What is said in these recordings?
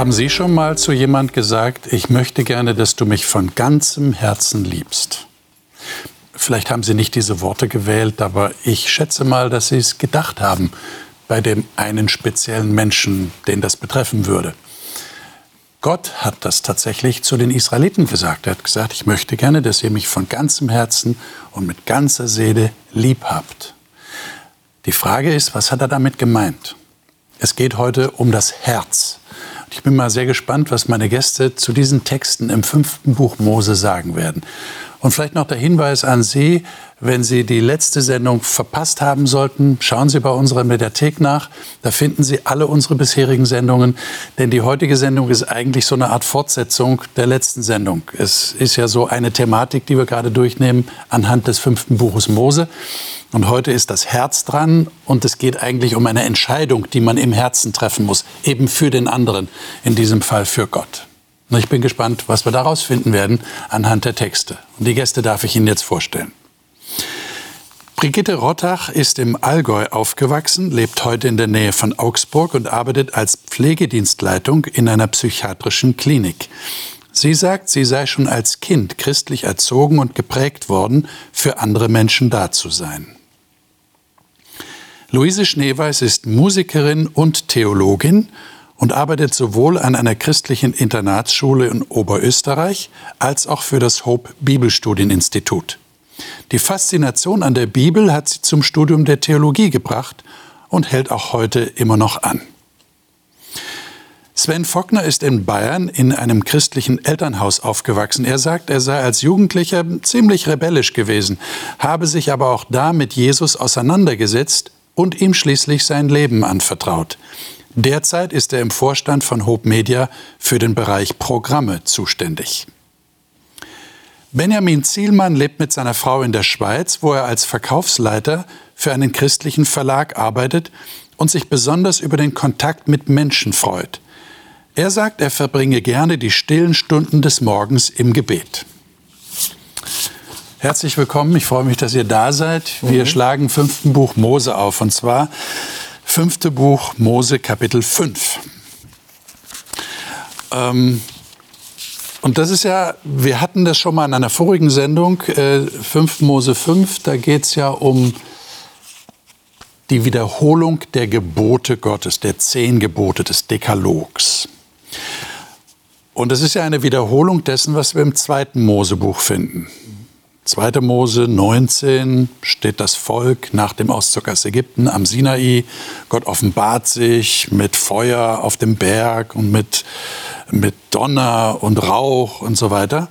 Haben Sie schon mal zu jemand gesagt, ich möchte gerne, dass du mich von ganzem Herzen liebst? Vielleicht haben Sie nicht diese Worte gewählt, aber ich schätze mal, dass Sie es gedacht haben bei dem einen speziellen Menschen, den das betreffen würde. Gott hat das tatsächlich zu den Israeliten gesagt. Er hat gesagt, ich möchte gerne, dass ihr mich von ganzem Herzen und mit ganzer Seele lieb habt. Die Frage ist, was hat er damit gemeint? Es geht heute um das Herz. Ich bin mal sehr gespannt, was meine Gäste zu diesen Texten im fünften Buch Mose sagen werden. Und vielleicht noch der Hinweis an Sie, wenn Sie die letzte Sendung verpasst haben sollten, schauen Sie bei unserer Mediathek nach. Da finden Sie alle unsere bisherigen Sendungen. Denn die heutige Sendung ist eigentlich so eine Art Fortsetzung der letzten Sendung. Es ist ja so eine Thematik, die wir gerade durchnehmen anhand des fünften Buches Mose. Und heute ist das Herz dran und es geht eigentlich um eine Entscheidung, die man im Herzen treffen muss, eben für den anderen, in diesem Fall für Gott. Und ich bin gespannt, was wir daraus finden werden anhand der Texte. Und die Gäste darf ich Ihnen jetzt vorstellen. Brigitte Rottach ist im Allgäu aufgewachsen, lebt heute in der Nähe von Augsburg und arbeitet als Pflegedienstleitung in einer psychiatrischen Klinik. Sie sagt, sie sei schon als Kind christlich erzogen und geprägt worden, für andere Menschen da zu sein. Luise Schneeweiß ist Musikerin und Theologin und arbeitet sowohl an einer christlichen Internatsschule in Oberösterreich als auch für das Hope Bibelstudieninstitut. Die Faszination an der Bibel hat sie zum Studium der Theologie gebracht und hält auch heute immer noch an. Sven Fockner ist in Bayern in einem christlichen Elternhaus aufgewachsen. Er sagt, er sei als Jugendlicher ziemlich rebellisch gewesen, habe sich aber auch da mit Jesus auseinandergesetzt und ihm schließlich sein Leben anvertraut. Derzeit ist er im Vorstand von Hope Media für den Bereich Programme zuständig. Benjamin Zielmann lebt mit seiner Frau in der Schweiz, wo er als Verkaufsleiter für einen christlichen Verlag arbeitet und sich besonders über den Kontakt mit Menschen freut. Er sagt, er verbringe gerne die stillen Stunden des Morgens im Gebet. Herzlich willkommen, ich freue mich, dass ihr da seid. Wir mhm. schlagen fünften Buch Mose auf und zwar fünfte Buch Mose Kapitel 5. Ähm, und das ist ja, wir hatten das schon mal in einer vorigen Sendung, äh, 5 Mose 5, da geht es ja um die Wiederholung der Gebote Gottes, der zehn Gebote des Dekalogs. Und das ist ja eine Wiederholung dessen, was wir im zweiten Mosebuch finden. 2. Mose 19 steht das Volk nach dem Auszug aus Ägypten am Sinai. Gott offenbart sich mit Feuer auf dem Berg und mit, mit Donner und Rauch und so weiter.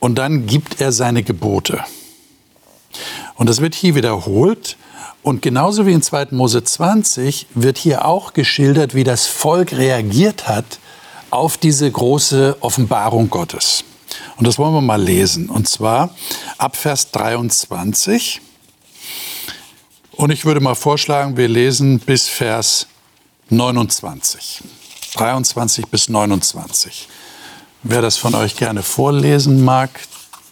Und dann gibt er seine Gebote. Und das wird hier wiederholt. Und genauso wie in 2. Mose 20 wird hier auch geschildert, wie das Volk reagiert hat auf diese große Offenbarung Gottes. Und das wollen wir mal lesen. Und zwar ab Vers 23. Und ich würde mal vorschlagen, wir lesen bis Vers 29. 23 bis 29. Wer das von euch gerne vorlesen mag,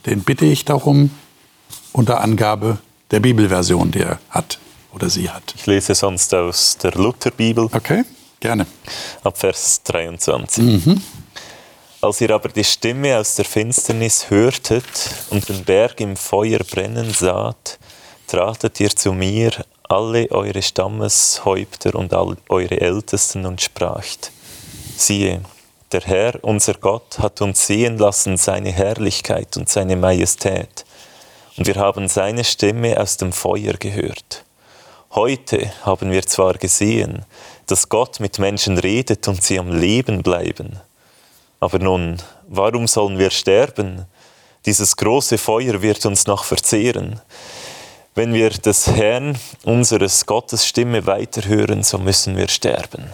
den bitte ich darum, unter Angabe der Bibelversion, die er hat oder sie hat. Ich lese sonst aus der Lutherbibel. Okay, gerne. Ab Vers 23. Mhm. Als ihr aber die Stimme aus der Finsternis hörtet und den Berg im Feuer brennen saht, tratet ihr zu mir, alle eure Stammeshäupter und all eure Ältesten und spracht, siehe, der Herr, unser Gott, hat uns sehen lassen seine Herrlichkeit und seine Majestät, und wir haben seine Stimme aus dem Feuer gehört. Heute haben wir zwar gesehen, dass Gott mit Menschen redet und sie am Leben bleiben, aber nun, warum sollen wir sterben? Dieses große Feuer wird uns noch verzehren. Wenn wir des Herrn, unseres Gottes Stimme weiterhören, so müssen wir sterben.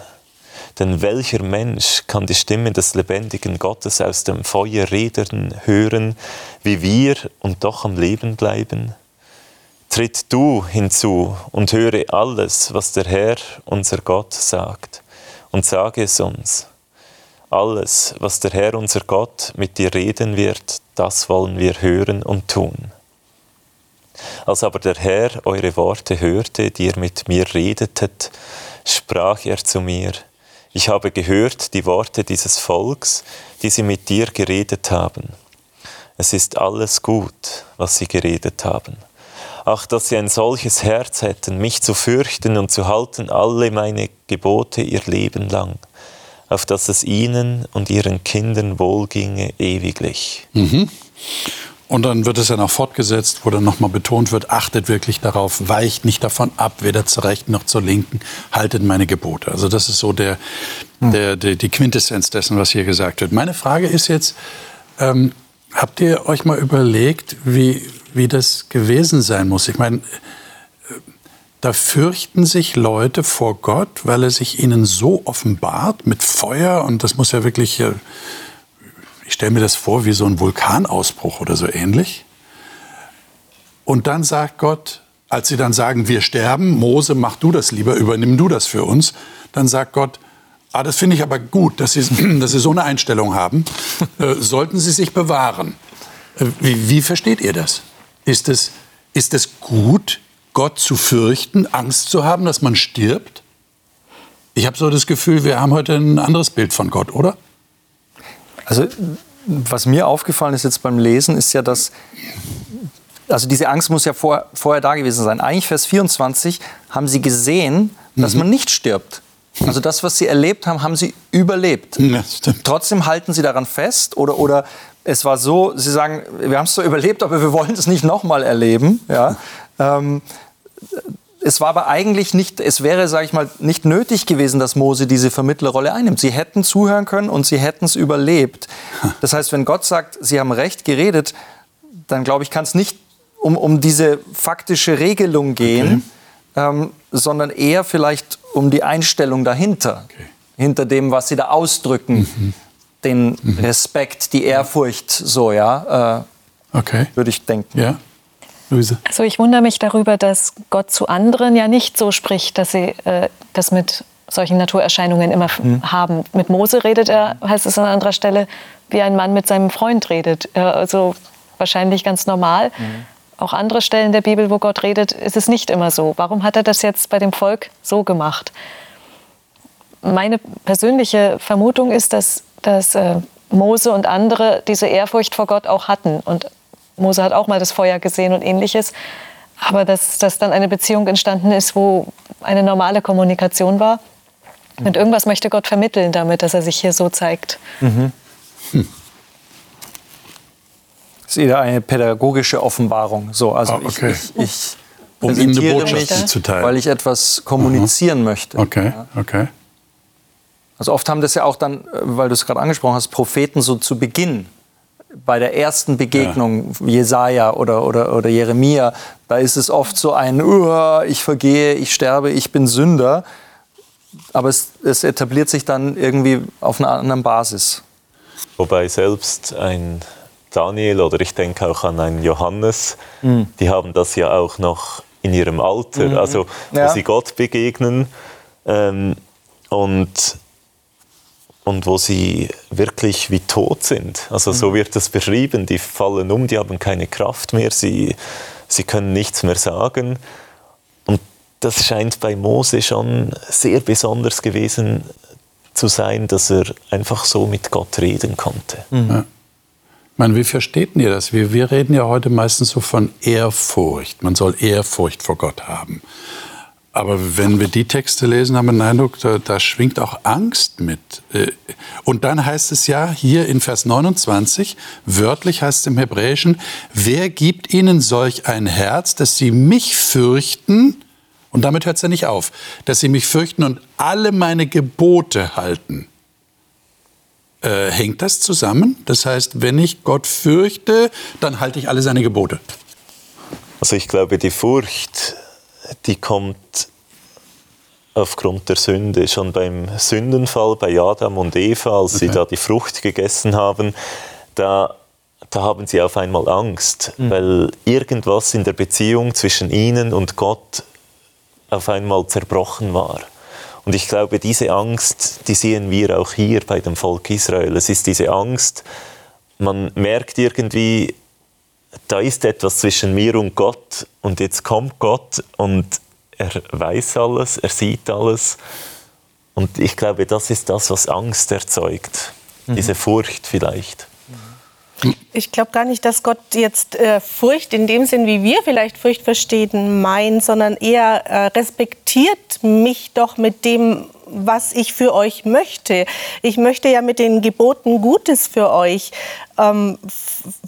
Denn welcher Mensch kann die Stimme des lebendigen Gottes aus dem Feuer reden, hören, wie wir und doch am Leben bleiben? Tritt du hinzu und höre alles, was der Herr, unser Gott, sagt, und sage es uns alles, was der Herr unser Gott mit dir reden wird, das wollen wir hören und tun. Als aber der Herr eure Worte hörte, die ihr mit mir redetet, sprach er zu mir, Ich habe gehört die Worte dieses Volks, die sie mit dir geredet haben. Es ist alles gut, was sie geredet haben. Ach, dass sie ein solches Herz hätten, mich zu fürchten und zu halten alle meine Gebote ihr Leben lang, auf dass es ihnen und ihren Kindern wohlginge ewiglich. Mhm. Und dann wird es ja noch fortgesetzt, wo dann nochmal betont wird, achtet wirklich darauf, weicht nicht davon ab, weder zur rechten noch zur linken, haltet meine Gebote. Also das ist so der, hm. der, der die Quintessenz dessen, was hier gesagt wird. Meine Frage ist jetzt, ähm, habt ihr euch mal überlegt, wie, wie das gewesen sein muss? Ich meine, da fürchten sich Leute vor Gott, weil er sich ihnen so offenbart mit Feuer und das muss ja wirklich ich stelle mir das vor wie so ein Vulkanausbruch oder so ähnlich. Und dann sagt Gott, als sie dann sagen, wir sterben, Mose, mach du das lieber, übernimm du das für uns, dann sagt Gott, ah, das finde ich aber gut, dass Sie, dass Sie so eine Einstellung haben, äh, sollten Sie sich bewahren. Äh, wie, wie, versteht ihr das? Ist, es? ist es gut, Gott zu fürchten, Angst zu haben, dass man stirbt? Ich habe so das Gefühl, wir haben heute ein anderes Bild von Gott, oder? Also was mir aufgefallen ist jetzt beim Lesen, ist ja, dass also diese Angst muss ja vor, vorher da gewesen sein. Eigentlich Vers 24 haben sie gesehen, dass mhm. man nicht stirbt. Also das, was sie erlebt haben, haben sie überlebt. Ja, Trotzdem halten sie daran fest oder, oder es war so, sie sagen, wir haben es so überlebt, aber wir wollen es nicht nochmal erleben. Ja? Ähm, es war aber eigentlich nicht, es wäre, sage ich mal, nicht nötig gewesen, dass Mose diese Vermittlerrolle einnimmt. Sie hätten zuhören können und sie hätten es überlebt. Das heißt, wenn Gott sagt, sie haben recht geredet, dann glaube ich, kann es nicht um, um diese faktische Regelung gehen, okay. ähm, sondern eher vielleicht um die Einstellung dahinter, okay. hinter dem, was sie da ausdrücken, mhm. den mhm. Respekt, die Ehrfurcht, so ja, äh, okay. würde ich denken. Ja. Luise? Also ich wundere mich darüber, dass Gott zu anderen ja nicht so spricht, dass sie äh, das mit solchen Naturerscheinungen immer mhm. haben. Mit Mose redet er, heißt es an anderer Stelle, wie ein Mann mit seinem Freund redet. Äh, also wahrscheinlich ganz normal. Mhm. Auch andere Stellen der Bibel, wo Gott redet, ist es nicht immer so. Warum hat er das jetzt bei dem Volk so gemacht? Meine persönliche Vermutung ist, dass, dass äh, Mose und andere diese Ehrfurcht vor Gott auch hatten und Mose hat auch mal das Feuer gesehen und ähnliches. Aber dass, dass dann eine Beziehung entstanden ist, wo eine normale Kommunikation war. Und irgendwas möchte Gott vermitteln damit, dass er sich hier so zeigt. Mhm. Hm. Das ist eher eine pädagogische Offenbarung. So, also oh, okay. ich, ich, ich um ihm eine Botschaft mich, zu teilen. Weil ich etwas kommunizieren mhm. möchte. Okay, okay. Also oft haben das ja auch dann, weil du es gerade angesprochen hast, Propheten so zu Beginn bei der ersten Begegnung, ja. Jesaja oder, oder, oder Jeremia, da ist es oft so ein, uh, ich vergehe, ich sterbe, ich bin Sünder. Aber es, es etabliert sich dann irgendwie auf einer anderen Basis. Wobei selbst ein Daniel oder ich denke auch an einen Johannes, mhm. die haben das ja auch noch in ihrem Alter, mhm. also wo ja. sie Gott begegnen. Ähm, und und wo sie wirklich wie tot sind. Also so mhm. wird das beschrieben. Die fallen um, die haben keine Kraft mehr, sie, sie können nichts mehr sagen. Und das scheint bei Mose schon sehr besonders gewesen zu sein, dass er einfach so mit Gott reden konnte. Mhm. Ja. Ich meine, wie versteht ihr das? Wir, wir reden ja heute meistens so von Ehrfurcht. Man soll Ehrfurcht vor Gott haben. Aber wenn wir die Texte lesen, haben wir den Eindruck, da, da, schwingt auch Angst mit. Äh, und dann heißt es ja hier in Vers 29, wörtlich heißt es im Hebräischen, wer gibt ihnen solch ein Herz, dass sie mich fürchten, und damit hört es ja nicht auf, dass sie mich fürchten und alle meine Gebote halten. Äh, hängt das zusammen? Das heißt, wenn ich Gott fürchte, dann halte ich alle seine Gebote. Also ich glaube, die Furcht die kommt aufgrund der Sünde. Schon beim Sündenfall bei Adam und Eva, als okay. sie da die Frucht gegessen haben, da, da haben sie auf einmal Angst, mhm. weil irgendwas in der Beziehung zwischen ihnen und Gott auf einmal zerbrochen war. Und ich glaube, diese Angst, die sehen wir auch hier bei dem Volk Israel. Es ist diese Angst, man merkt irgendwie, da ist etwas zwischen mir und Gott und jetzt kommt Gott und er weiß alles, er sieht alles Und ich glaube, das ist das, was Angst erzeugt. Mhm. Diese Furcht vielleicht. Ich glaube gar nicht, dass Gott jetzt äh, Furcht in dem Sinn, wie wir vielleicht Furcht verstehen, meint, sondern eher äh, respektiert mich doch mit dem, was ich für euch möchte. Ich möchte ja mit den Geboten Gutes für euch. Ähm,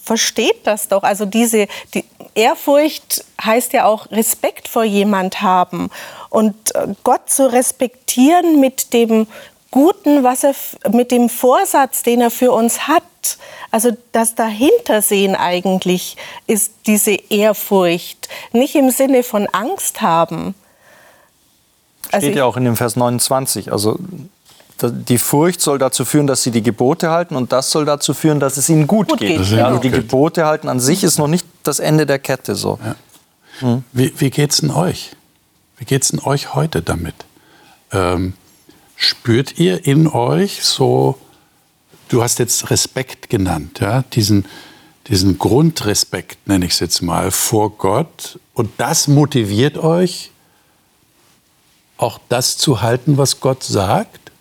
versteht das doch. Also diese die Ehrfurcht heißt ja auch Respekt vor jemand haben und äh, Gott zu respektieren mit dem Guten, was er mit dem Vorsatz, den er für uns hat. Also das Dahintersehen eigentlich ist diese Ehrfurcht, nicht im Sinne von Angst haben. Also Steht ja auch in dem Vers 29. Also die Furcht soll dazu führen, dass sie die Gebote halten und das soll dazu führen, dass es ihnen gut, gut geht. geht. Ja, also die Gebote halten an sich ist noch nicht das Ende der Kette so. Ja. Hm. Wie, wie es denn euch? Wie geht es denn euch heute damit? Ähm, Spürt ihr in euch so, du hast jetzt Respekt genannt, ja, diesen, diesen Grundrespekt, nenne ich es jetzt mal, vor Gott. Und das motiviert euch, auch das zu halten, was Gott sagt?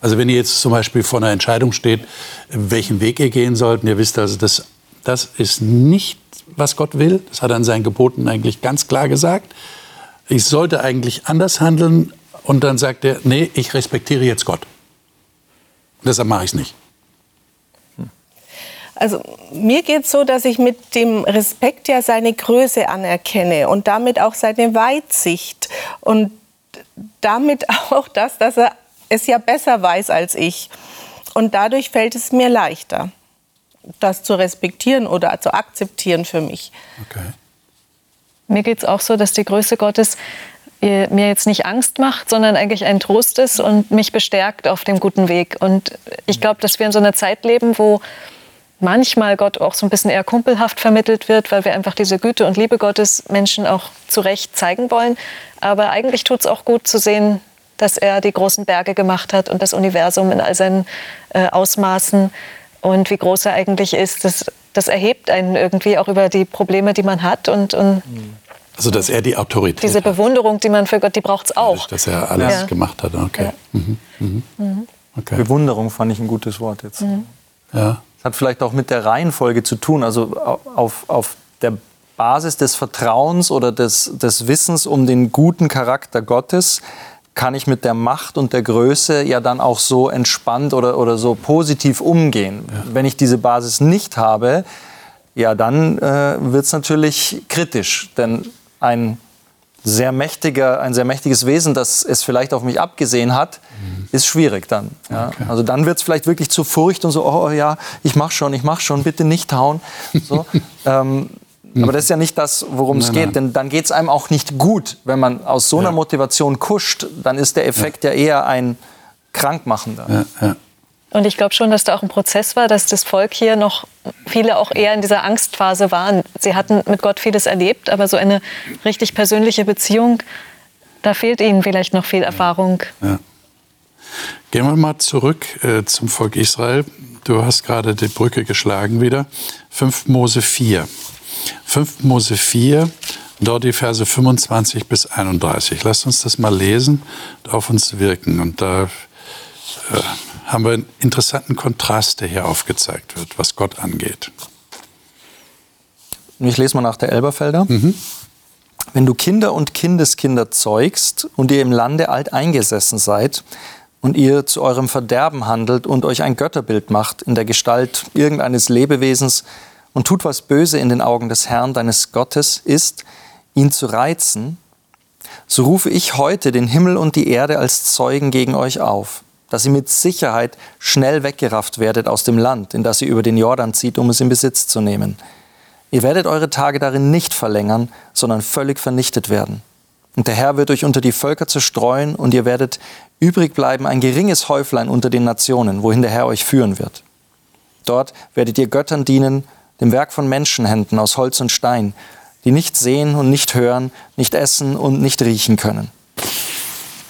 Also wenn ihr jetzt zum Beispiel vor einer Entscheidung steht, welchen Weg ihr gehen sollt, und ihr wisst also, das, das ist nicht, was Gott will, das hat er in seinen Geboten eigentlich ganz klar gesagt. Ich sollte eigentlich anders handeln, und dann sagt er, nee, ich respektiere jetzt Gott. Deshalb mache ich es nicht. Also mir geht es so, dass ich mit dem Respekt ja seine Größe anerkenne und damit auch seine Weitsicht und damit auch das, dass er es ja besser weiß als ich. Und dadurch fällt es mir leichter, das zu respektieren oder zu akzeptieren für mich. Okay. Mir geht es auch so, dass die Größe Gottes mir jetzt nicht Angst macht, sondern eigentlich ein Trost ist und mich bestärkt auf dem guten Weg. Und ich glaube, dass wir in so einer Zeit leben, wo manchmal Gott auch so ein bisschen eher kumpelhaft vermittelt wird, weil wir einfach diese Güte und Liebe Gottes Menschen auch zu Recht zeigen wollen. Aber eigentlich tut es auch gut zu sehen, dass er die großen Berge gemacht hat und das Universum in all seinen äh, Ausmaßen und wie groß er eigentlich ist. Das, das erhebt einen irgendwie auch über die Probleme, die man hat und, und mhm. Also, dass er die Autorität Diese Bewunderung, die man für Gott, die braucht es auch. Dass er alles ja. gemacht hat, okay. Ja. Mhm. Mhm. mhm. okay. Bewunderung fand ich ein gutes Wort jetzt. Mhm. Ja. Das hat vielleicht auch mit der Reihenfolge zu tun, also auf, auf der Basis des Vertrauens oder des, des Wissens um den guten Charakter Gottes kann ich mit der Macht und der Größe ja dann auch so entspannt oder, oder so positiv umgehen. Ja. Wenn ich diese Basis nicht habe, ja, dann äh, wird es natürlich kritisch. Denn ein sehr mächtiger, ein sehr mächtiges Wesen, das es vielleicht auf mich abgesehen hat, mhm. ist schwierig dann. Ja. Okay. Also dann wird es vielleicht wirklich zu Furcht und so, oh ja, ich mach schon, ich mach schon, bitte nicht hauen. So. ähm, mhm. aber das ist ja nicht das, worum es geht, nein. denn dann geht es einem auch nicht gut, wenn man aus so einer ja. Motivation kuscht, dann ist der Effekt ja, ja eher ein krankmachender. Ja, und ich glaube schon, dass da auch ein Prozess war, dass das Volk hier noch viele auch eher in dieser Angstphase waren. Sie hatten mit Gott vieles erlebt, aber so eine richtig persönliche Beziehung, da fehlt ihnen vielleicht noch viel Erfahrung. Ja. Gehen wir mal zurück äh, zum Volk Israel. Du hast gerade die Brücke geschlagen wieder. 5 Mose 4. 5 Mose 4, dort die Verse 25 bis 31. Lasst uns das mal lesen und auf uns wirken. Und da äh, haben wir einen interessanten Kontrast, der hier aufgezeigt wird, was Gott angeht. Ich lese mal nach der Elberfelder. Mhm. Wenn du Kinder und Kindeskinder zeugst und ihr im Lande alt eingesessen seid und ihr zu eurem Verderben handelt und euch ein Götterbild macht in der Gestalt irgendeines Lebewesens und tut, was böse in den Augen des Herrn, deines Gottes ist, ihn zu reizen, so rufe ich heute den Himmel und die Erde als Zeugen gegen euch auf dass ihr mit Sicherheit schnell weggerafft werdet aus dem Land, in das ihr über den Jordan zieht, um es in Besitz zu nehmen. Ihr werdet eure Tage darin nicht verlängern, sondern völlig vernichtet werden. Und der Herr wird euch unter die Völker zerstreuen, und ihr werdet übrig bleiben ein geringes Häuflein unter den Nationen, wohin der Herr euch führen wird. Dort werdet ihr Göttern dienen, dem Werk von Menschenhänden aus Holz und Stein, die nicht sehen und nicht hören, nicht essen und nicht riechen können.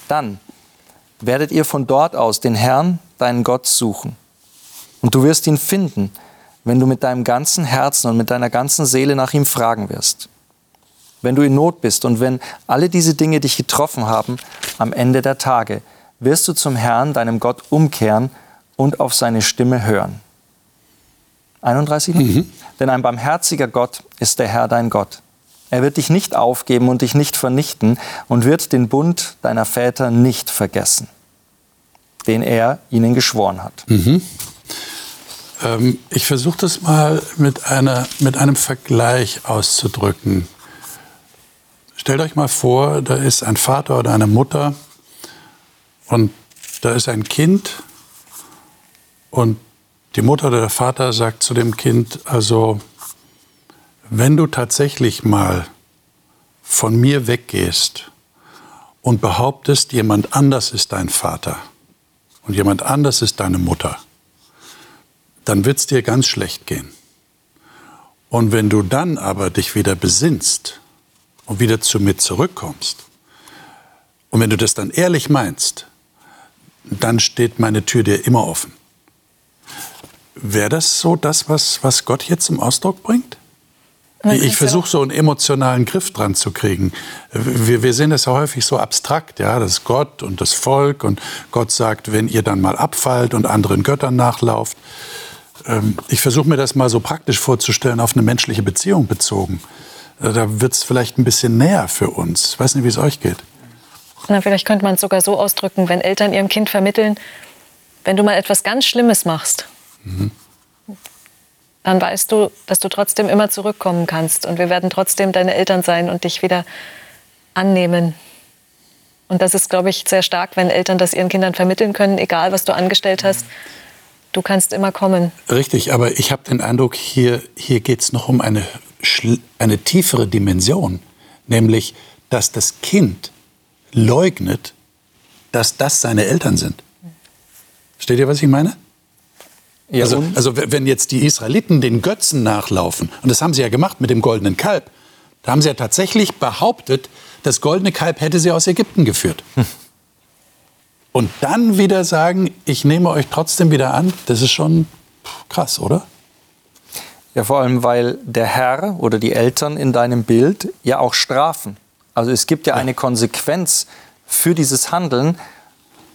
Dann werdet ihr von dort aus den Herrn, deinen Gott, suchen. Und du wirst ihn finden, wenn du mit deinem ganzen Herzen und mit deiner ganzen Seele nach ihm fragen wirst. Wenn du in Not bist und wenn alle diese Dinge dich getroffen haben, am Ende der Tage wirst du zum Herrn, deinem Gott, umkehren und auf seine Stimme hören. 31. Mhm. Denn ein barmherziger Gott ist der Herr dein Gott. Er wird dich nicht aufgeben und dich nicht vernichten und wird den Bund deiner Väter nicht vergessen, den er ihnen geschworen hat. Mhm. Ähm, ich versuche das mal mit, einer, mit einem Vergleich auszudrücken. Stellt euch mal vor, da ist ein Vater oder eine Mutter und da ist ein Kind und die Mutter oder der Vater sagt zu dem Kind, also wenn du tatsächlich mal von mir weggehst und behauptest, jemand anders ist dein Vater und jemand anders ist deine Mutter, dann wird es dir ganz schlecht gehen. Und wenn du dann aber dich wieder besinnst und wieder zu mir zurückkommst, und wenn du das dann ehrlich meinst, dann steht meine Tür dir immer offen. Wäre das so das, was, was Gott hier zum Ausdruck bringt? Ich versuche so einen emotionalen Griff dran zu kriegen. Wir, wir sehen das ja häufig so abstrakt, ja, das Gott und das Volk und Gott sagt, wenn ihr dann mal abfallt und anderen Göttern nachlauft. Ähm, ich versuche mir das mal so praktisch vorzustellen, auf eine menschliche Beziehung bezogen. Äh, da wird es vielleicht ein bisschen näher für uns. Ich weiß nicht, wie es euch geht. Na, vielleicht könnte man es sogar so ausdrücken, wenn Eltern ihrem Kind vermitteln, wenn du mal etwas ganz Schlimmes machst, mhm dann weißt du, dass du trotzdem immer zurückkommen kannst. Und wir werden trotzdem deine Eltern sein und dich wieder annehmen. Und das ist, glaube ich, sehr stark, wenn Eltern das ihren Kindern vermitteln können, egal was du angestellt hast. Du kannst immer kommen. Richtig, aber ich habe den Eindruck, hier, hier geht es noch um eine, eine tiefere Dimension, nämlich, dass das Kind leugnet, dass das seine Eltern sind. Versteht ihr, was ich meine? Ja, also, also wenn jetzt die Israeliten den Götzen nachlaufen, und das haben sie ja gemacht mit dem goldenen Kalb, da haben sie ja tatsächlich behauptet, das goldene Kalb hätte sie aus Ägypten geführt. Hm. Und dann wieder sagen, ich nehme euch trotzdem wieder an, das ist schon krass, oder? Ja, vor allem, weil der Herr oder die Eltern in deinem Bild ja auch strafen. Also es gibt ja, ja. eine Konsequenz für dieses Handeln,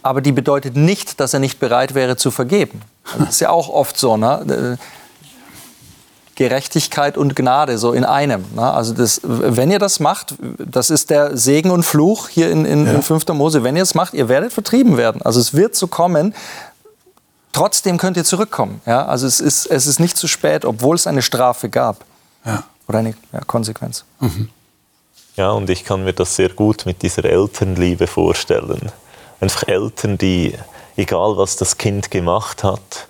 aber die bedeutet nicht, dass er nicht bereit wäre zu vergeben. Das ist ja auch oft so, ne? Gerechtigkeit und Gnade so in einem. Ne? Also das, wenn ihr das macht, das ist der Segen und Fluch hier in, in, ja. in 5. Mose, wenn ihr es macht, ihr werdet vertrieben werden. Also es wird so kommen, trotzdem könnt ihr zurückkommen. Ja? Also es ist, es ist nicht zu spät, obwohl es eine Strafe gab. Ja. Oder eine ja, Konsequenz. Mhm. Ja, und ich kann mir das sehr gut mit dieser Elternliebe vorstellen. Einfach Eltern, die egal was das Kind gemacht hat,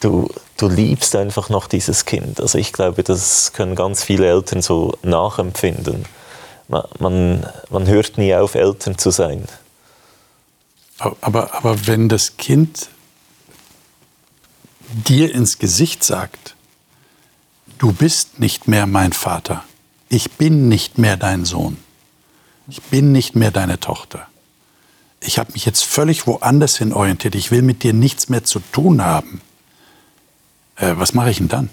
du, du liebst einfach noch dieses Kind. Also ich glaube, das können ganz viele Eltern so nachempfinden. Man, man, man hört nie auf, Eltern zu sein. Aber, aber wenn das Kind dir ins Gesicht sagt, du bist nicht mehr mein Vater, ich bin nicht mehr dein Sohn, ich bin nicht mehr deine Tochter, ich habe mich jetzt völlig woanders hin orientiert, ich will mit dir nichts mehr zu tun haben. Äh, was mache ich denn dann?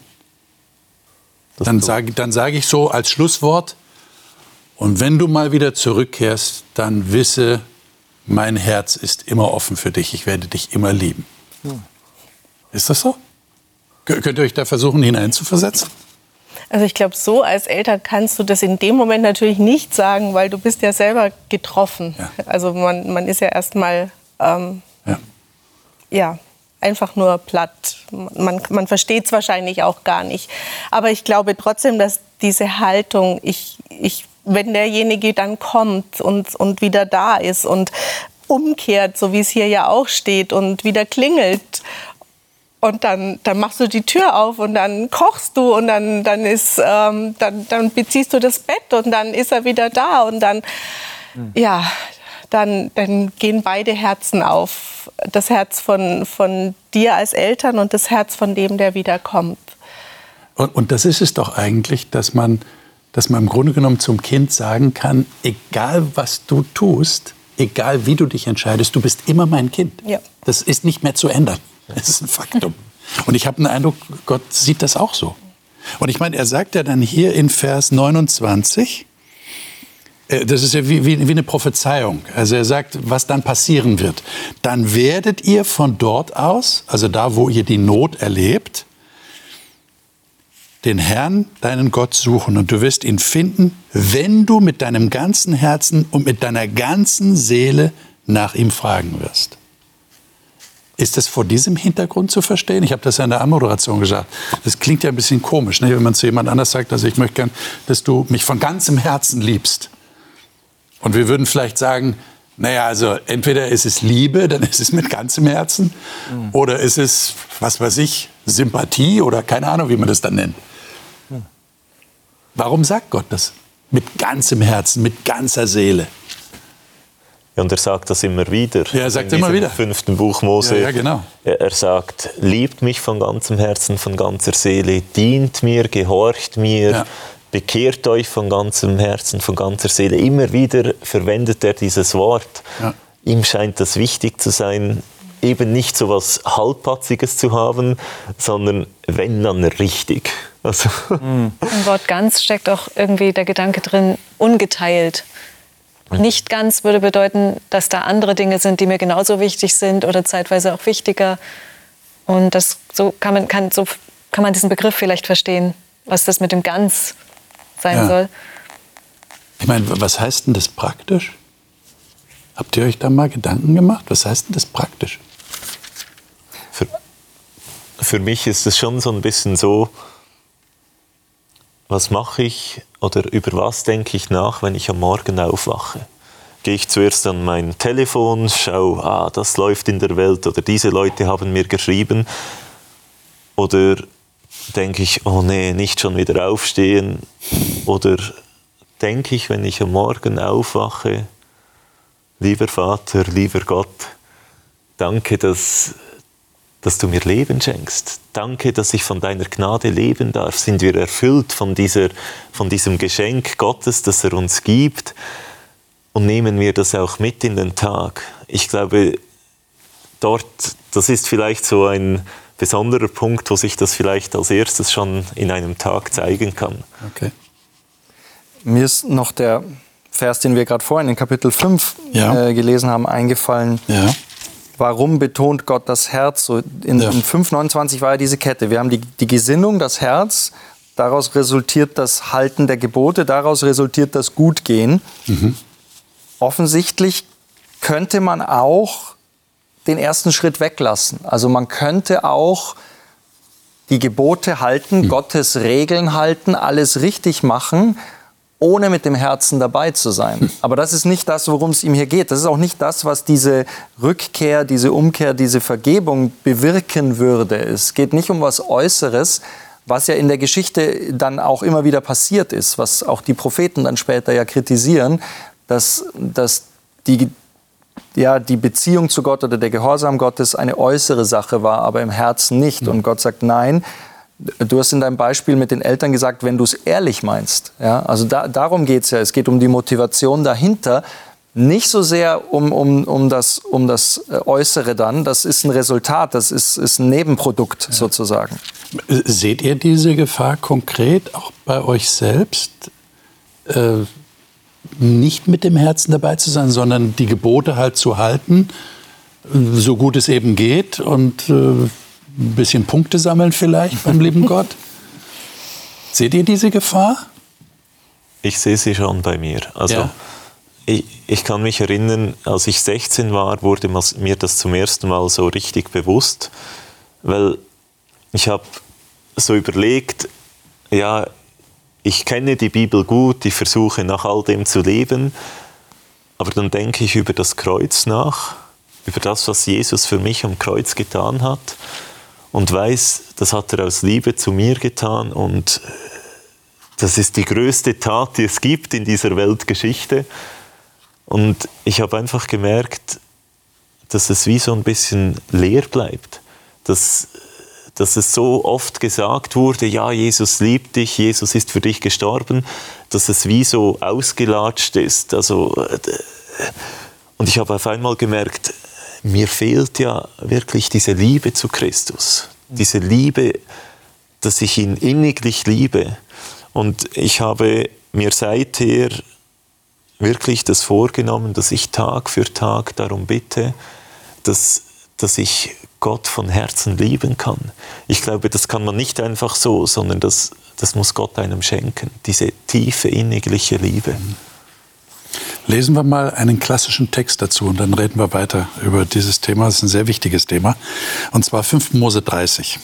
Das dann sage dann sag ich so als Schlusswort, und wenn du mal wieder zurückkehrst, dann wisse, mein Herz ist immer offen für dich, ich werde dich immer lieben. Hm. Ist das so? Könnt ihr euch da versuchen hineinzuversetzen? Also ich glaube, so als Eltern kannst du das in dem Moment natürlich nicht sagen, weil du bist ja selber getroffen. Ja. Also man, man ist ja erstmal ähm, ja. ja. einfach nur platt. Man, man versteht es wahrscheinlich auch gar nicht. Aber ich glaube trotzdem, dass diese Haltung, ich, ich, wenn derjenige dann kommt und, und wieder da ist und umkehrt, so wie es hier ja auch steht, und wieder klingelt und dann, dann machst du die Tür auf und dann kochst du und dann, dann, ist, ähm, dann, dann beziehst du das Bett und dann ist er wieder da und dann, mhm. ja, dann, dann gehen beide Herzen auf. Das Herz von, von dir als Eltern und das Herz von dem, der wiederkommt. Und, und das ist es doch eigentlich, dass man, dass man im Grunde genommen zum Kind sagen kann, egal was du tust, egal wie du dich entscheidest, du bist immer mein Kind. Ja. Das ist nicht mehr zu ändern. Das ist ein Faktum. Und ich habe den Eindruck, Gott sieht das auch so. Und ich meine, er sagt ja dann hier in Vers 29, Äh, das ist ja wie, wie, wie, eine Prophezeiung. Also er sagt, was dann passieren wird. Dann werdet ihr von dort aus, also da, wo ihr die Not erlebt, den Herrn, deinen Gott suchen und du wirst ihn finden, wenn du mit deinem ganzen Herzen und mit deiner ganzen Seele nach ihm fragen wirst. Ist das vor diesem Hintergrund zu verstehen? Ich habe das ja in der Anmoderation gesagt. Das klingt ja ein bisschen komisch, ne? wenn man zu jemand anders sagt, also ich möchte gern, dass du mich von ganzem Herzen liebst. Und wir würden vielleicht sagen, naja, also entweder ist es Liebe, dann ist es mit ganzem Herzen, mhm. oder ist es, was weiß ich, Sympathie oder keine Ahnung, wie man das dann nennt. Mhm. Warum sagt Gott das? Mit ganzem Herzen, mit ganzer Seele. Und er sagt das immer wieder. Ja, er sagt immer wieder. fünften Buch Mose. Ja, ja, genau. Er sagt, liebt mich von ganzem Herzen, von ganzer Seele, dient mir, gehorcht mir, ja bekehrt euch von ganzem Herzen, von ganzer Seele. Immer wieder verwendet er dieses Wort. Ja. Ihm scheint das wichtig zu sein, eben nicht so was Halbpatziges zu haben, sondern wenn dann richtig. Also. Mhm. Im Wort ganz steckt auch irgendwie der Gedanke drin, ungeteilt. Nicht ganz würde bedeuten, dass da andere Dinge sind, die mir genauso wichtig sind oder zeitweise auch wichtiger. Und das, so, kann man, kann, so kann man diesen Begriff vielleicht verstehen, was das mit dem Ganz sein ja. soll. Ich meine, was heißt denn das praktisch? Habt ihr euch da mal Gedanken gemacht? Was heißt denn das praktisch? Für, für mich ist es schon so ein bisschen so, was mache ich oder über was denke ich nach, wenn ich am Morgen aufwache? Gehe ich zuerst an mein Telefon, schaue, ah, das läuft in der Welt oder diese Leute haben mir geschrieben. Oder denke ich, oh nee, nicht schon wieder aufstehen. Oder denke ich, wenn ich am Morgen aufwache, lieber Vater, lieber Gott, danke, dass, dass du mir Leben schenkst. Danke, dass ich von deiner Gnade leben darf. Sind wir erfüllt von, dieser, von diesem Geschenk Gottes, das er uns gibt? Und nehmen wir das auch mit in den Tag? Ich glaube, dort, das ist vielleicht so ein besonderer Punkt, wo sich das vielleicht als erstes schon in einem Tag zeigen kann. Okay. Mir ist noch der Vers, den wir gerade vorhin in Kapitel 5 ja. äh, gelesen haben, eingefallen. Ja. Warum betont Gott das Herz? So in, ja. in 5,29 war ja diese Kette. Wir haben die, die Gesinnung, das Herz, daraus resultiert das Halten der Gebote, daraus resultiert das Gutgehen. Mhm. Offensichtlich könnte man auch den ersten Schritt weglassen. Also man könnte auch die Gebote halten, mhm. Gottes Regeln halten, alles richtig machen, ohne mit dem Herzen dabei zu sein. Hm. Aber das ist nicht das, worum es ihm hier geht. Das ist auch nicht das, was diese Rückkehr, diese Umkehr, diese Vergebung bewirken würde. Es geht nicht um was Äußeres, was ja in der Geschichte dann auch immer wieder passiert ist, was auch die Propheten dann später ja kritisieren, dass, dass die, ja, die Beziehung zu Gott oder der Gehorsam Gottes eine äußere Sache war, aber im Herzen nicht. Und Gott sagt, nein, Du hast in deinem Beispiel mit den Eltern gesagt, wenn du es ehrlich meinst. Ja? Also da, darum geht es ja. Es geht um die Motivation dahinter. Nicht so sehr um, um, um, das, um das äh, Äußere dann. Das ist ein Resultat, das ist, ist ein Nebenprodukt ja. sozusagen. Seht ihr diese Gefahr konkret auch bei euch selbst? Äh, nicht mit dem Herzen dabei zu sein, sondern die Gebote halt zu halten, so gut es eben geht und äh, ein bisschen Punkte sammeln vielleicht beim lieben Gott. Seht ihr diese Gefahr? Ich sehe sie schon bei mir. Also ja. ich, ich, kann mich erinnern, als ich 16 war, wurde mir das zum ersten Mal so richtig bewusst, weil ich habe so überlegt, ja, ich kenne die Bibel gut, ich versuche nach all dem zu leben, aber dann denke ich über das Kreuz nach, über das, was Jesus für mich am Kreuz getan hat und weiß, das hat er aus Liebe zu mir getan und das ist die größte Tat, die es gibt in dieser Weltgeschichte. Und ich habe einfach gemerkt, dass es wie so ein bisschen leer bleibt. Dass dass es so oft gesagt wurde, ja, Jesus liebt dich, Jesus ist für dich gestorben, dass es wie so ausgelatscht ist. Also, äh, und ich habe auf einmal gemerkt, mir fehlt ja wirklich diese Liebe zu Christus, diese Liebe, dass ich ihn inniglich liebe. Und ich habe mir seither wirklich das vorgenommen, dass ich Tag für Tag darum bitte, dass, dass ich Gott von Herzen lieben kann. Ich glaube, das kann man nicht einfach so, sondern das, das muss Gott einem schenken, diese tiefe, innigliche Liebe. Lesen wir mal einen klassischen Text dazu und dann reden wir weiter über dieses Thema. Das ist ein sehr wichtiges Thema. Und zwar 5. Mose 30.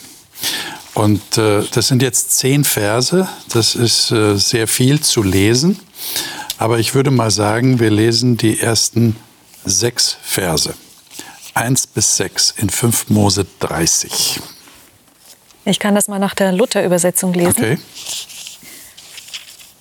Und äh, das sind jetzt zehn Verse. Das ist äh, sehr viel zu lesen. Aber ich würde mal sagen, wir lesen die ersten sechs Verse. Eins bis sechs in 5 Mose 30. Ich kann das mal nach der Luther-Übersetzung lesen. Okay.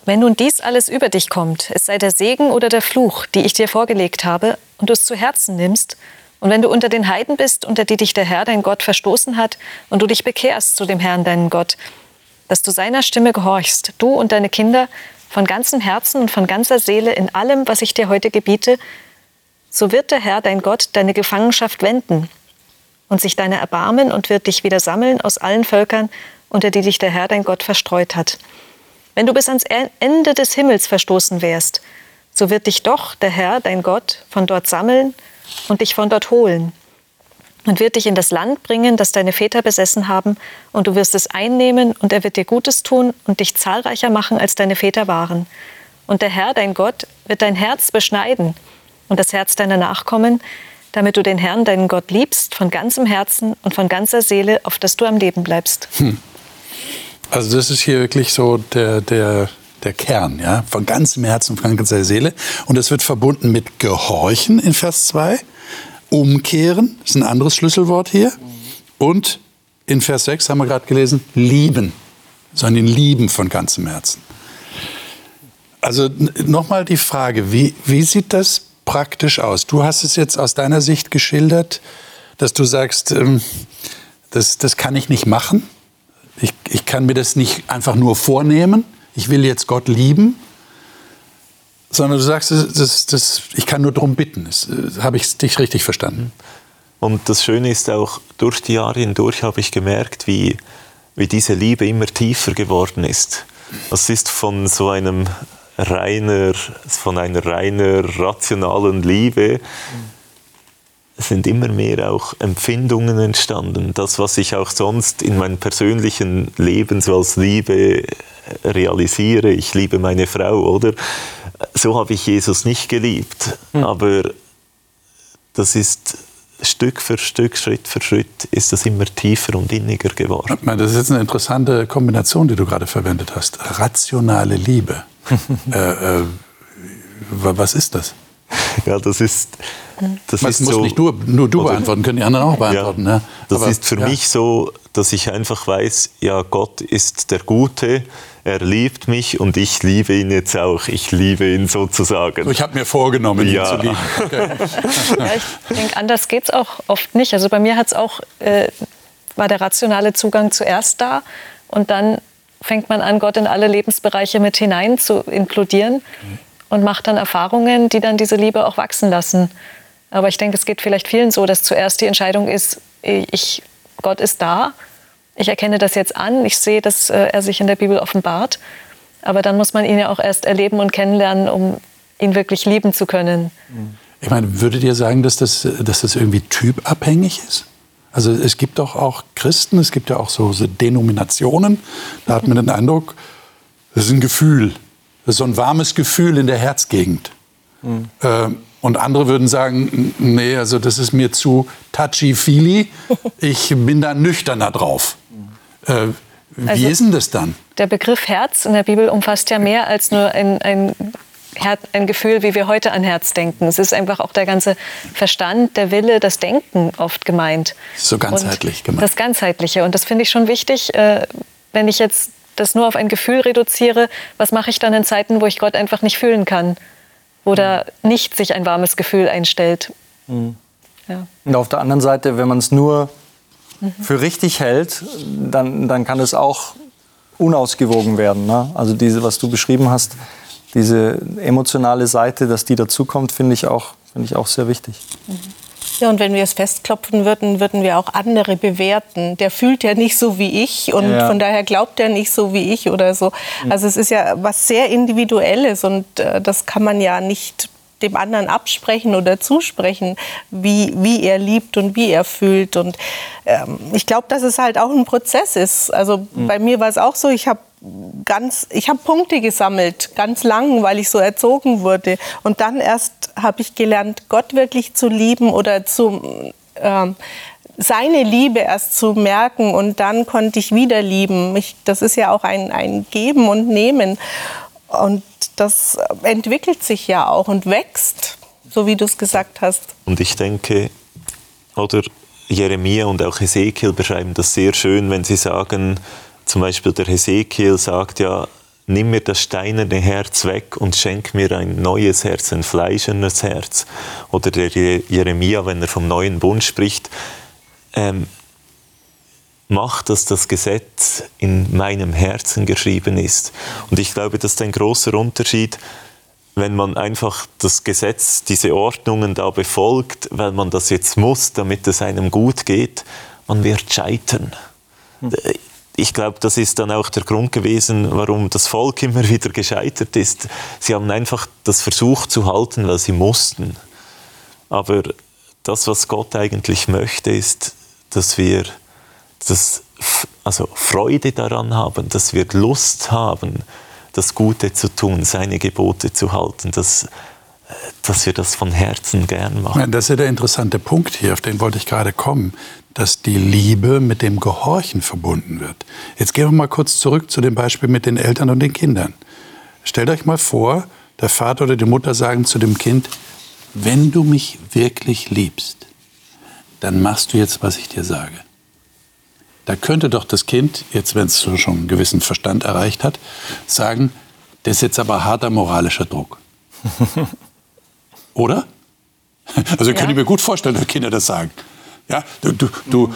Wenn nun dies alles über dich kommt, es sei der Segen oder der Fluch, die ich dir vorgelegt habe, und du es zu Herzen nimmst, und wenn du unter den Heiden bist, unter die dich der Herr, dein Gott, verstoßen hat, und du dich bekehrst zu dem Herrn, deinen Gott, dass du seiner Stimme gehorchst, du und deine Kinder, von ganzem Herzen und von ganzer Seele in allem, was ich dir heute gebiete, so wird der Herr, dein Gott, deine Gefangenschaft wenden und sich deiner erbarmen und wird dich wieder sammeln aus allen Völkern, unter die dich der Herr, dein Gott, verstreut hat. Wenn du bis ans Ende des Himmels verstoßen wärst, so wird dich doch der Herr, dein Gott, von dort sammeln und dich von dort holen und wird dich in das Land bringen, das deine Väter besessen haben, und du wirst es einnehmen, und er wird dir Gutes tun und dich zahlreicher machen, als deine Väter waren. Und der Herr, dein Gott, wird dein Herz beschneiden und das Herz deiner Nachkommen, damit du den Herrn, deinen Gott, liebst von ganzem Herzen und von ganzer Seele, auf dass du am Leben bleibst. Hm. Also das ist hier wirklich so der, der, der Kern, ja, von ganzem Herzen, von ganzer Seele. Und das wird verbunden mit Gehorchen in Vers 2, Umkehren, ist ein anderes Schlüsselwort hier. Und in Vers 6 haben wir gerade gelesen, lieben, sondern lieben von ganzem Herzen. Also nochmal die Frage, wie, wie sieht das praktisch aus? Du hast es jetzt aus deiner Sicht geschildert, dass du sagst, ähm, das, das kann ich nicht machen. Ich, ich kann mir das nicht einfach nur vornehmen. Ich will jetzt Gott lieben. Sondern du sagst, das, das, ich kann nur darum bitten. Das, das, habe ich dich richtig verstanden? Und das Schöne ist auch, durch die Jahre hindurch habe ich gemerkt, wie, wie diese Liebe immer tiefer geworden ist. Es ist von so einem reiner, von einer reiner rationalen Liebe sind immer mehr auch Empfindungen entstanden. Das, was ich auch sonst in meinem persönlichen Leben so als Liebe realisiere. Ich liebe meine Frau, oder? So habe ich Jesus nicht geliebt. Hm. Aber das ist Stück für Stück, Schritt für Schritt ist das immer tiefer und inniger geworden. Das ist jetzt eine interessante Kombination, die du gerade verwendet hast. Rationale Liebe. äh, äh, was ist das? Ja, das ist. Das Man ist muss so, nicht nur, nur du beantworten, können die anderen auch beantworten. Ja, ja. Das Aber, ist für ja. mich so, dass ich einfach weiß, ja, Gott ist der Gute, er liebt mich und ich liebe ihn jetzt auch. Ich liebe ihn sozusagen. So, ich habe mir vorgenommen, ja. ihn zu lieben. Okay. Ja, ich denke, anders geht es auch oft nicht. Also bei mir hat's auch, äh, war der rationale Zugang zuerst da und dann fängt man an, Gott in alle Lebensbereiche mit hinein zu inkludieren und macht dann Erfahrungen, die dann diese Liebe auch wachsen lassen. Aber ich denke, es geht vielleicht vielen so, dass zuerst die Entscheidung ist, ich, Gott ist da, ich erkenne das jetzt an, ich sehe, dass äh, er sich in der Bibel offenbart. Aber dann muss man ihn ja auch erst erleben und kennenlernen, um ihn wirklich lieben zu können. Ich meine, würdet ihr sagen, dass das, dass das irgendwie typabhängig ist? Also es gibt doch auch Christen, es gibt ja auch so, so Denominationen, da hat man den Eindruck, das ist ein Gefühl, das ist so ein warmes Gefühl in der Herzgegend. Mhm. Ähm, und andere würden sagen, nee, also das ist mir zu touchy-feely, ich bin da nüchterner drauf. Äh, wie also, ist denn das dann? Der Begriff Herz in der Bibel umfasst ja mehr als nur ein, ein ein Gefühl, wie wir heute an Herz denken. Es ist einfach auch der ganze Verstand, der Wille, das Denken oft gemeint. So ganzheitlich und gemeint. Das Ganzheitliche. Und das finde ich schon wichtig, äh, wenn ich jetzt das nur auf ein Gefühl reduziere, was mache ich dann in Zeiten, wo ich Gott einfach nicht fühlen kann? Oder nicht sich ein warmes Gefühl einstellt. Mhm. Ja. Und auf der anderen Seite, wenn man es nur mhm. für richtig hält, dann, dann kann es auch unausgewogen werden. Ne? Also diese, was du beschrieben hast, diese emotionale Seite, dass die dazukommt, finde ich, auch, find ich auch sehr wichtig. Mhm. Ja, und wenn wir es festklopfen würden, würden wir auch andere bewerten. Der fühlt ja nicht so wie ich und ja. von daher glaubt er nicht so wie ich oder so. Mhm. Also es ist ja was sehr Individuelles und äh, das kann man ja nicht dem anderen absprechen oder zusprechen, wie, wie er liebt und wie er fühlt. Und ähm, ich glaube, dass es halt auch ein Prozess ist. Also mhm. bei mir war es auch so, ich habe ganz, ich habe Punkte gesammelt, ganz lang, weil ich so erzogen wurde. Und dann erst habe ich gelernt, Gott wirklich zu lieben oder zu, äh, seine Liebe erst zu merken und dann konnte ich wieder lieben. Ich, das ist ja auch ein, ein Geben und Nehmen. Und das entwickelt sich ja auch und wächst, so wie du es gesagt hast. Und ich denke, oder Jeremia und auch Ezekiel beschreiben das sehr schön, wenn sie sagen, zum Beispiel der Hesekiel sagt ja, nimm mir das steinerne Herz weg und schenk mir ein neues Herz, ein fleischernes Herz. Oder der Jeremia, wenn er vom neuen Bund spricht, ähm, mach, dass das Gesetz in meinem Herzen geschrieben ist. Und ich glaube, das ist ein großer Unterschied, wenn man einfach das Gesetz, diese Ordnungen da befolgt, weil man das jetzt muss, damit es einem gut geht, man wird scheitern. Hm ich glaube, das ist dann auch der Grund gewesen, warum das Volk immer wieder gescheitert ist. Sie haben einfach das versucht zu halten, weil sie mussten. Aber das, was Gott eigentlich möchte, ist, dass wir das, also Freude daran haben, dass wir Lust haben, das Gute zu tun, seine Gebote zu halten, dass, dass wir das von Herzen gern machen. das ist ja der interessante Punkt hier, auf den wollte ich gerade kommen dass die Liebe mit dem Gehorchen verbunden wird. Jetzt gehen wir mal kurz zurück zu dem Beispiel mit den Eltern und den Kindern. Stellt euch mal vor, der Vater oder die Mutter sagen zu dem Kind, wenn du mich wirklich liebst, dann machst du jetzt, was ich dir sage. Da könnte doch das Kind, jetzt wenn es schon einen gewissen Verstand erreicht hat, sagen, das ist jetzt aber harter moralischer Druck. Oder? Also ja. könnte ich mir gut vorstellen, dass Kinder das sagen. Ja, du, du, du,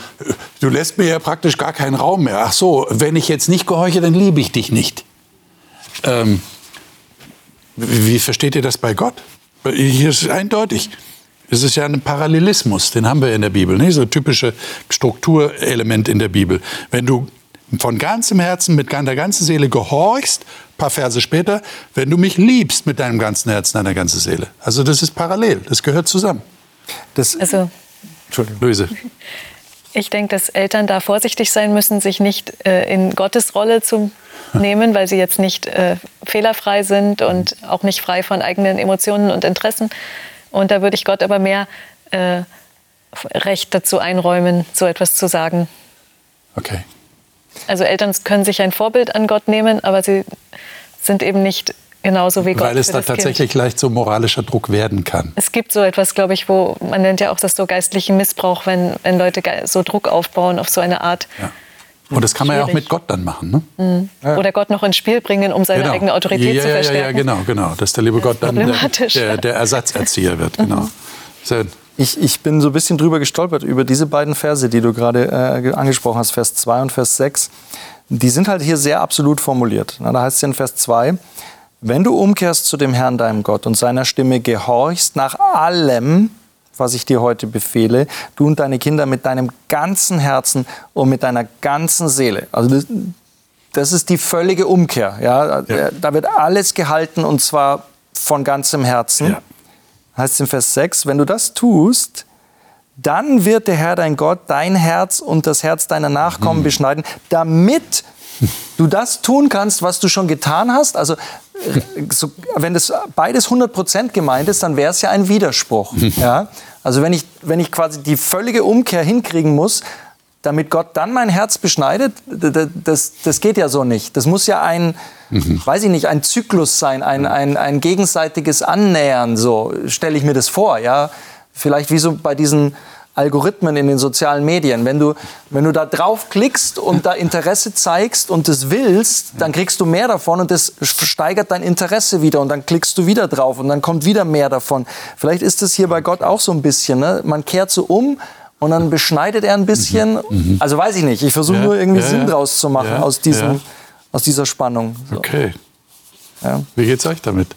du lässt mir ja praktisch gar keinen Raum mehr. Ach so, wenn ich jetzt nicht gehorche, dann liebe ich dich nicht. Ähm, wie versteht ihr das bei Gott? Hier ist es eindeutig. Es ist ja ein Parallelismus, den haben wir in der Bibel, nicht? so ein typische Strukturelement in der Bibel. Wenn du von ganzem Herzen, mit deiner ganzen Seele gehorchst, paar Verse später, wenn du mich liebst mit deinem ganzen Herzen, deiner ganzen Seele. Also das ist parallel, das gehört zusammen. Das also Entschuldigung. Luise. Ich denke, dass Eltern da vorsichtig sein müssen, sich nicht äh, in Gottes Rolle zu nehmen, weil sie jetzt nicht äh, fehlerfrei sind und auch nicht frei von eigenen Emotionen und Interessen. Und da würde ich Gott aber mehr äh, Recht dazu einräumen, so etwas zu sagen. Okay. Also Eltern können sich ein Vorbild an Gott nehmen, aber sie sind eben nicht Genauso wie Gott. Weil es da tatsächlich kind. leicht so moralischer Druck werden kann. Es gibt so etwas, glaube ich, wo man nennt ja auch das so geistlichen Missbrauch, wenn, wenn Leute so Druck aufbauen auf so eine Art. Ja. Und das kann man Schwierig. ja auch mit Gott dann machen. Ne? Mhm. Ja. Oder Gott noch ins Spiel bringen, um seine genau. eigene Autorität ja, zu verstärken. Ja, ja, genau, genau. Dass der liebe Gott dann der, der, der, Ersatzerzieher wird. Genau. Mhm. Ich, ich, bin so ein bisschen drüber gestolpert über diese beiden Verse, die du gerade äh, angesprochen hast, Vers 2 und Vers 6. Die sind halt hier sehr absolut formuliert. Na, da heißt es in Vers 2, wenn du umkehrst zu dem Herrn, deinem Gott, und seiner Stimme gehorchst nach allem, was ich dir heute befehle, du und deine Kinder mit deinem ganzen Herzen und mit deiner ganzen Seele. Also das, das ist die völlige Umkehr. Ja? ja? Da wird alles gehalten und zwar von ganzem Herzen. Ja. Heißt in Vers 6, wenn du das tust, dann wird der Herr dein Gott dein Herz und das Herz deiner Nachkommen mhm. beschneiden, damit du das tun kannst, was du schon getan hast. Also so, wenn das beides 100% gemeint ist, dann wäre es ja ein Widerspruch. ja? Also wenn ich, wenn ich quasi die völlige Umkehr hinkriegen muss, damit Gott dann mein Herz beschneidet, das, das geht ja so nicht. Das muss ja ein, mhm. weiß ich nicht, ein Zyklus sein, ein, ein, ein gegenseitiges Annähern, so stelle ich mir das vor. Ja? Vielleicht wie so bei diesen Algorithmen in den sozialen Medien. Wenn du, wenn du da draufklickst und da Interesse zeigst und es willst, dann kriegst du mehr davon und das steigert dein Interesse wieder und dann klickst du wieder drauf und dann kommt wieder mehr davon. Vielleicht ist es hier bei Gott auch so ein bisschen. Ne? Man kehrt so um und dann beschneidet er ein bisschen. Mhm. mhm. Also weiß ich nicht. Ich versuche ja, nur irgendwie ja, Sinn draus zu machen ja, aus, diesem, aus dieser Spannung. So. Okay. Wie geht's euch damit?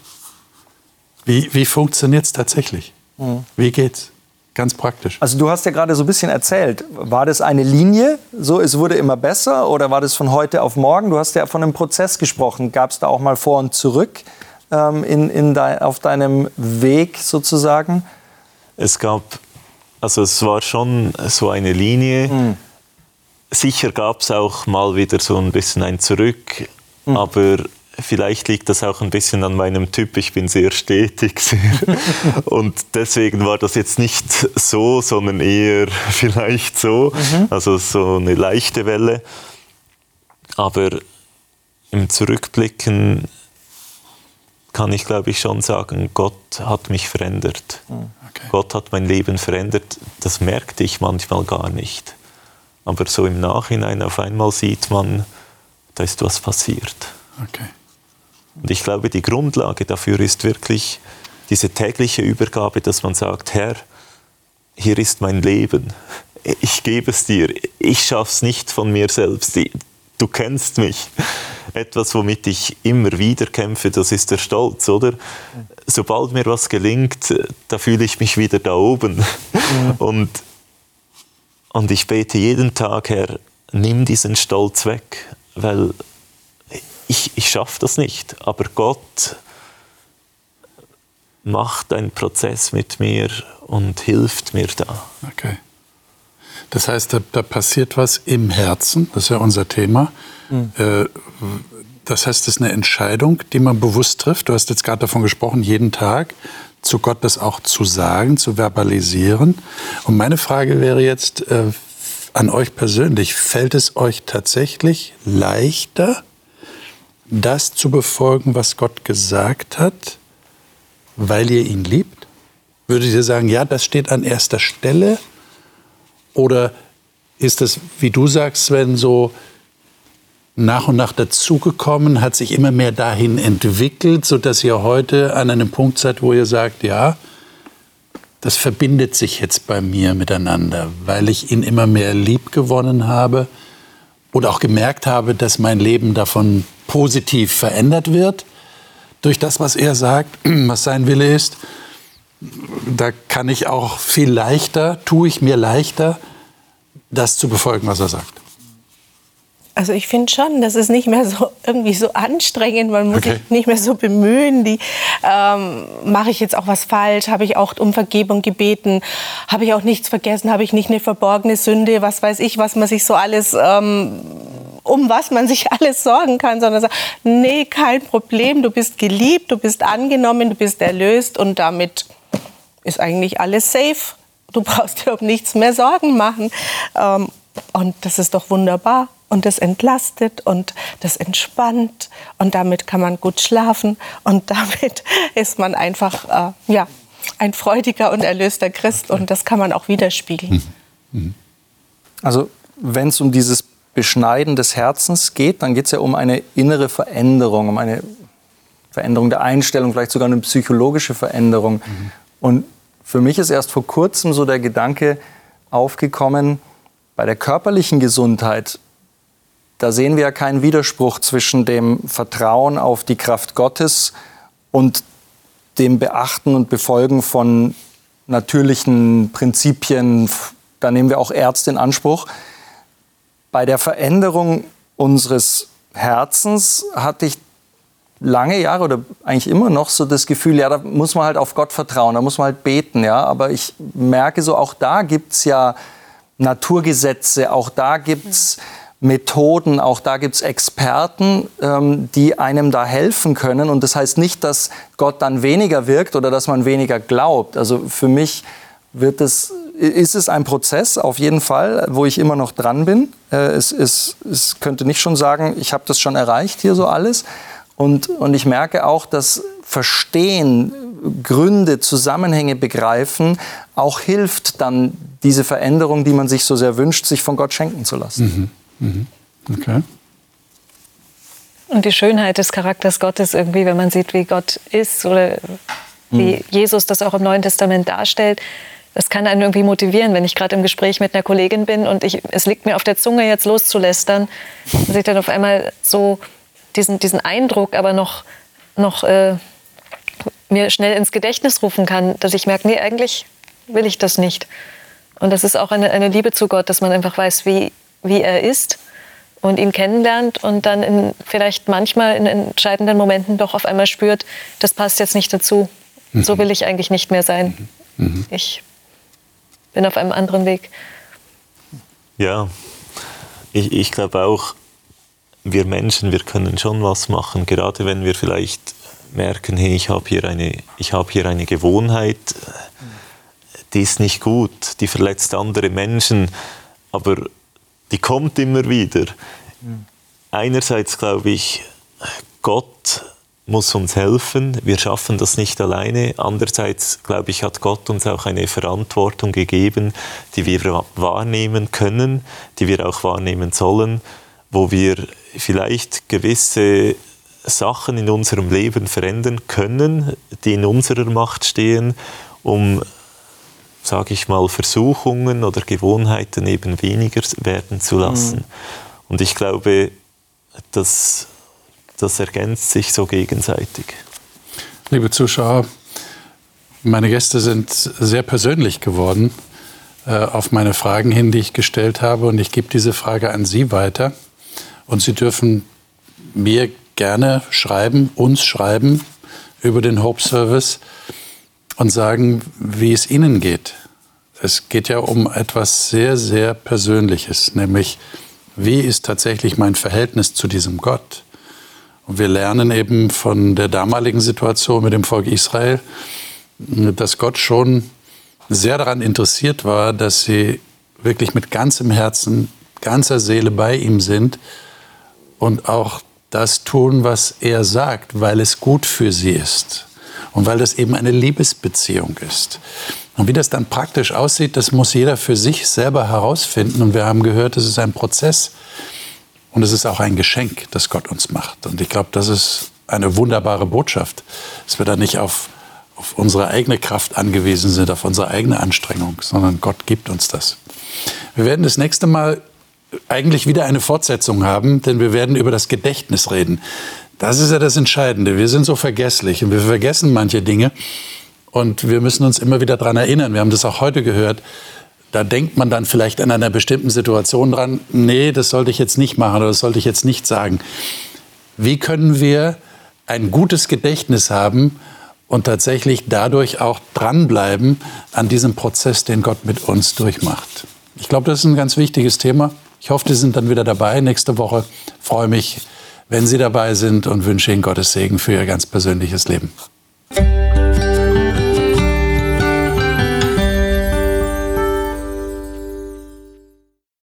Wie, wie funktioniert es tatsächlich? Mhm. Wie geht's? Ganz praktisch. Also du hast ja gerade so ein bisschen erzählt, war das eine Linie, so es wurde immer besser oder war das von heute auf morgen? Du hast ja von einem Prozess gesprochen. Gab es da auch mal vor und zurück ähm, in, in de, auf deinem Weg sozusagen? Es gab, also es war schon so eine Linie. Mhm. Sicher gab es auch mal wieder so ein bisschen ein Zurück, mhm. aber Vielleicht liegt das auch ein bisschen an meinem Typ. Ich bin sehr stetig. Sehr. Und deswegen war das jetzt nicht so, sondern eher vielleicht so. Mhm. Also so eine leichte Welle. Aber im Zurückblicken kann ich, glaube ich, schon sagen, Gott hat mich verändert. Mhm. Okay. Gott hat mein Leben verändert. Das merkte ich manchmal gar nicht. Aber so im Nachhinein auf einmal sieht man, da ist was passiert. Okay. Und ich glaube, die Grundlage dafür ist wirklich diese tägliche Übergabe, dass man sagt, Herr, hier ist mein Leben. Ich gebe es dir. Ich schaffe es nicht von mir selbst. Du kennst mich. Etwas, womit ich immer wieder kämpfe, das ist der Stolz, oder? Sobald mir was gelingt, da fühle ich mich wieder da oben. Und, und ich bete jeden Tag, Herr, nimm diesen Stolz weg, weil ich, ich schaffe das nicht, aber Gott macht einen Prozess mit mir und hilft mir da. Okay. Das heißt, da, da passiert was im Herzen, das ist ja unser Thema. Mhm. Das heißt, es ist eine Entscheidung, die man bewusst trifft. Du hast jetzt gerade davon gesprochen, jeden Tag zu Gott das auch zu sagen, zu verbalisieren. Und meine Frage wäre jetzt äh, an euch persönlich, fällt es euch tatsächlich leichter, das zu befolgen, was Gott gesagt hat, weil ihr ihn liebt? Würdet ihr sagen, ja, das steht an erster Stelle? Oder ist das, wie du sagst, Sven, so nach und nach dazugekommen, hat sich immer mehr dahin entwickelt, sodass ihr heute an einem Punkt seid, wo ihr sagt, ja, das verbindet sich jetzt bei mir miteinander, weil ich ihn immer mehr lieb gewonnen habe oder auch gemerkt habe, dass mein Leben davon positiv verändert wird durch das, was er sagt, was sein Wille ist. Da kann ich auch viel leichter, tue ich mir leichter, das zu befolgen, was er sagt. Also ich finde schon, das ist nicht mehr so irgendwie so anstrengend. Man muss okay. sich nicht mehr so bemühen. Die ähm, mache ich jetzt auch was falsch? Habe ich auch um Vergebung gebeten? Habe ich auch nichts vergessen? Habe ich nicht eine verborgene Sünde? Was weiß ich, was man sich so alles ähm, um was man sich alles sorgen kann, sondern sagt, nee, kein Problem, du bist geliebt, du bist angenommen, du bist erlöst und damit ist eigentlich alles safe. Du brauchst dir um nichts mehr Sorgen machen. Ähm, und das ist doch wunderbar. Und das entlastet und das entspannt. Und damit kann man gut schlafen. Und damit ist man einfach äh, ja, ein freudiger und erlöster Christ. Und das kann man auch widerspiegeln. Also wenn es um dieses Beschneiden des Herzens geht, dann geht es ja um eine innere Veränderung, um eine Veränderung der Einstellung, vielleicht sogar eine psychologische Veränderung. Mhm. Und für mich ist erst vor kurzem so der Gedanke aufgekommen, bei der körperlichen Gesundheit, da sehen wir ja keinen Widerspruch zwischen dem Vertrauen auf die Kraft Gottes und dem Beachten und Befolgen von natürlichen Prinzipien. Da nehmen wir auch Ärzte in Anspruch. Bei der Veränderung unseres Herzens hatte ich lange Jahre oder eigentlich immer noch so das Gefühl, ja, da muss man halt auf Gott vertrauen, da muss man halt beten, ja. Aber ich merke so, auch da gibt es ja Naturgesetze, auch da gibt es Methoden, auch da gibt es Experten, ähm, die einem da helfen können. Und das heißt nicht, dass Gott dann weniger wirkt oder dass man weniger glaubt. Also für mich wird es ist es ein Prozess, auf jeden Fall, wo ich immer noch dran bin. Äh, es, es, es könnte nicht schon sagen, ich habe das schon erreicht hier so alles. Und, und ich merke auch, dass Verstehen, Gründe, Zusammenhänge begreifen, auch hilft dann diese Veränderung, die man sich so sehr wünscht, sich von Gott schenken zu lassen. Mhm. Mhm. Okay. Und die Schönheit des Charakters Gottes irgendwie, wenn man sieht, wie Gott ist oder wie mhm. Jesus das auch im Neuen Testament darstellt, das kann einen irgendwie motivieren, wenn ich gerade im Gespräch mit einer Kollegin bin und ich, es liegt mir auf der Zunge, jetzt loszulästern, dass ich dann auf einmal so diesen, diesen Eindruck aber noch, noch äh, mir schnell ins Gedächtnis rufen kann, dass ich merke, nee, eigentlich will ich das nicht. Und das ist auch eine, eine Liebe zu Gott, dass man einfach weiß, wie, wie er ist und ihn kennenlernt und dann in, vielleicht manchmal in entscheidenden Momenten doch auf einmal spürt, das passt jetzt nicht dazu. Mhm. So will ich eigentlich nicht mehr sein. Mhm. mhm. Ich bin auf einem anderen Weg. Ja, ich, ich glaube auch, wir Menschen, wir können schon was machen, gerade wenn wir vielleicht merken, hey, ich habe hier, eine, hab hier eine Gewohnheit, die ist nicht gut, die verletzt andere Menschen, aber die kommt immer wieder. Einerseits glaube ich, Gott muss uns helfen, wir schaffen das nicht alleine. Andererseits glaube ich, hat Gott uns auch eine Verantwortung gegeben, die wir wahrnehmen können, die wir auch wahrnehmen sollen, wo wir vielleicht gewisse Sachen in unserem Leben verändern können, die in unserer Macht stehen, um, sage ich mal, Versuchungen oder Gewohnheiten eben weniger werden zu lassen. Mhm. Und ich glaube, das, das ergänzt sich so gegenseitig. Liebe Zuschauer, meine Gäste sind sehr persönlich geworden äh, auf meine Fragen hin, die ich gestellt habe. Und ich gebe diese Frage an Sie weiter. Und Sie dürfen mir gerne schreiben, uns schreiben über den Hope Service und sagen, wie es Ihnen geht. Es geht ja um etwas sehr, sehr Persönliches, nämlich wie ist tatsächlich mein Verhältnis zu diesem Gott? Wir lernen eben von der damaligen Situation mit dem Volk Israel, dass Gott schon sehr daran interessiert war, dass sie wirklich mit ganzem Herzen, ganzer Seele bei ihm sind und auch das tun, was er sagt, weil es gut für sie ist und weil das eben eine Liebesbeziehung ist. Und wie das dann praktisch aussieht, das muss jeder für sich selber herausfinden. Und wir haben gehört, es ist ein Prozess und es ist auch ein Geschenk, das Gott uns macht. Und ich glaube, das ist eine wunderbare Botschaft, dass wir da nicht auf, auf unsere eigene Kraft angewiesen sind, auf unsere eigene Anstrengung, sondern Gott gibt uns das. Wir werden das nächste Mal eigentlich wieder eine Fortsetzung haben, denn wir werden über das Gedächtnis reden. Das ist ja das Entscheidende. Wir sind so vergesslich und wir vergessen manche Dinge und wir müssen uns immer wieder daran erinnern. Wir haben das auch heute gehört. Da denkt man dann vielleicht an einer bestimmten Situation dran, nee, das sollte ich jetzt nicht machen oder das sollte ich jetzt nicht sagen. Wie können wir ein gutes Gedächtnis haben und tatsächlich dadurch auch dranbleiben an diesem Prozess, den Gott mit uns durchmacht? Ich glaube, das ist ein ganz wichtiges Thema. Ich hoffe, Sie sind dann wieder dabei nächste Woche. Freue mich, wenn Sie dabei sind und wünsche Ihnen Gottes Segen für Ihr ganz persönliches Leben.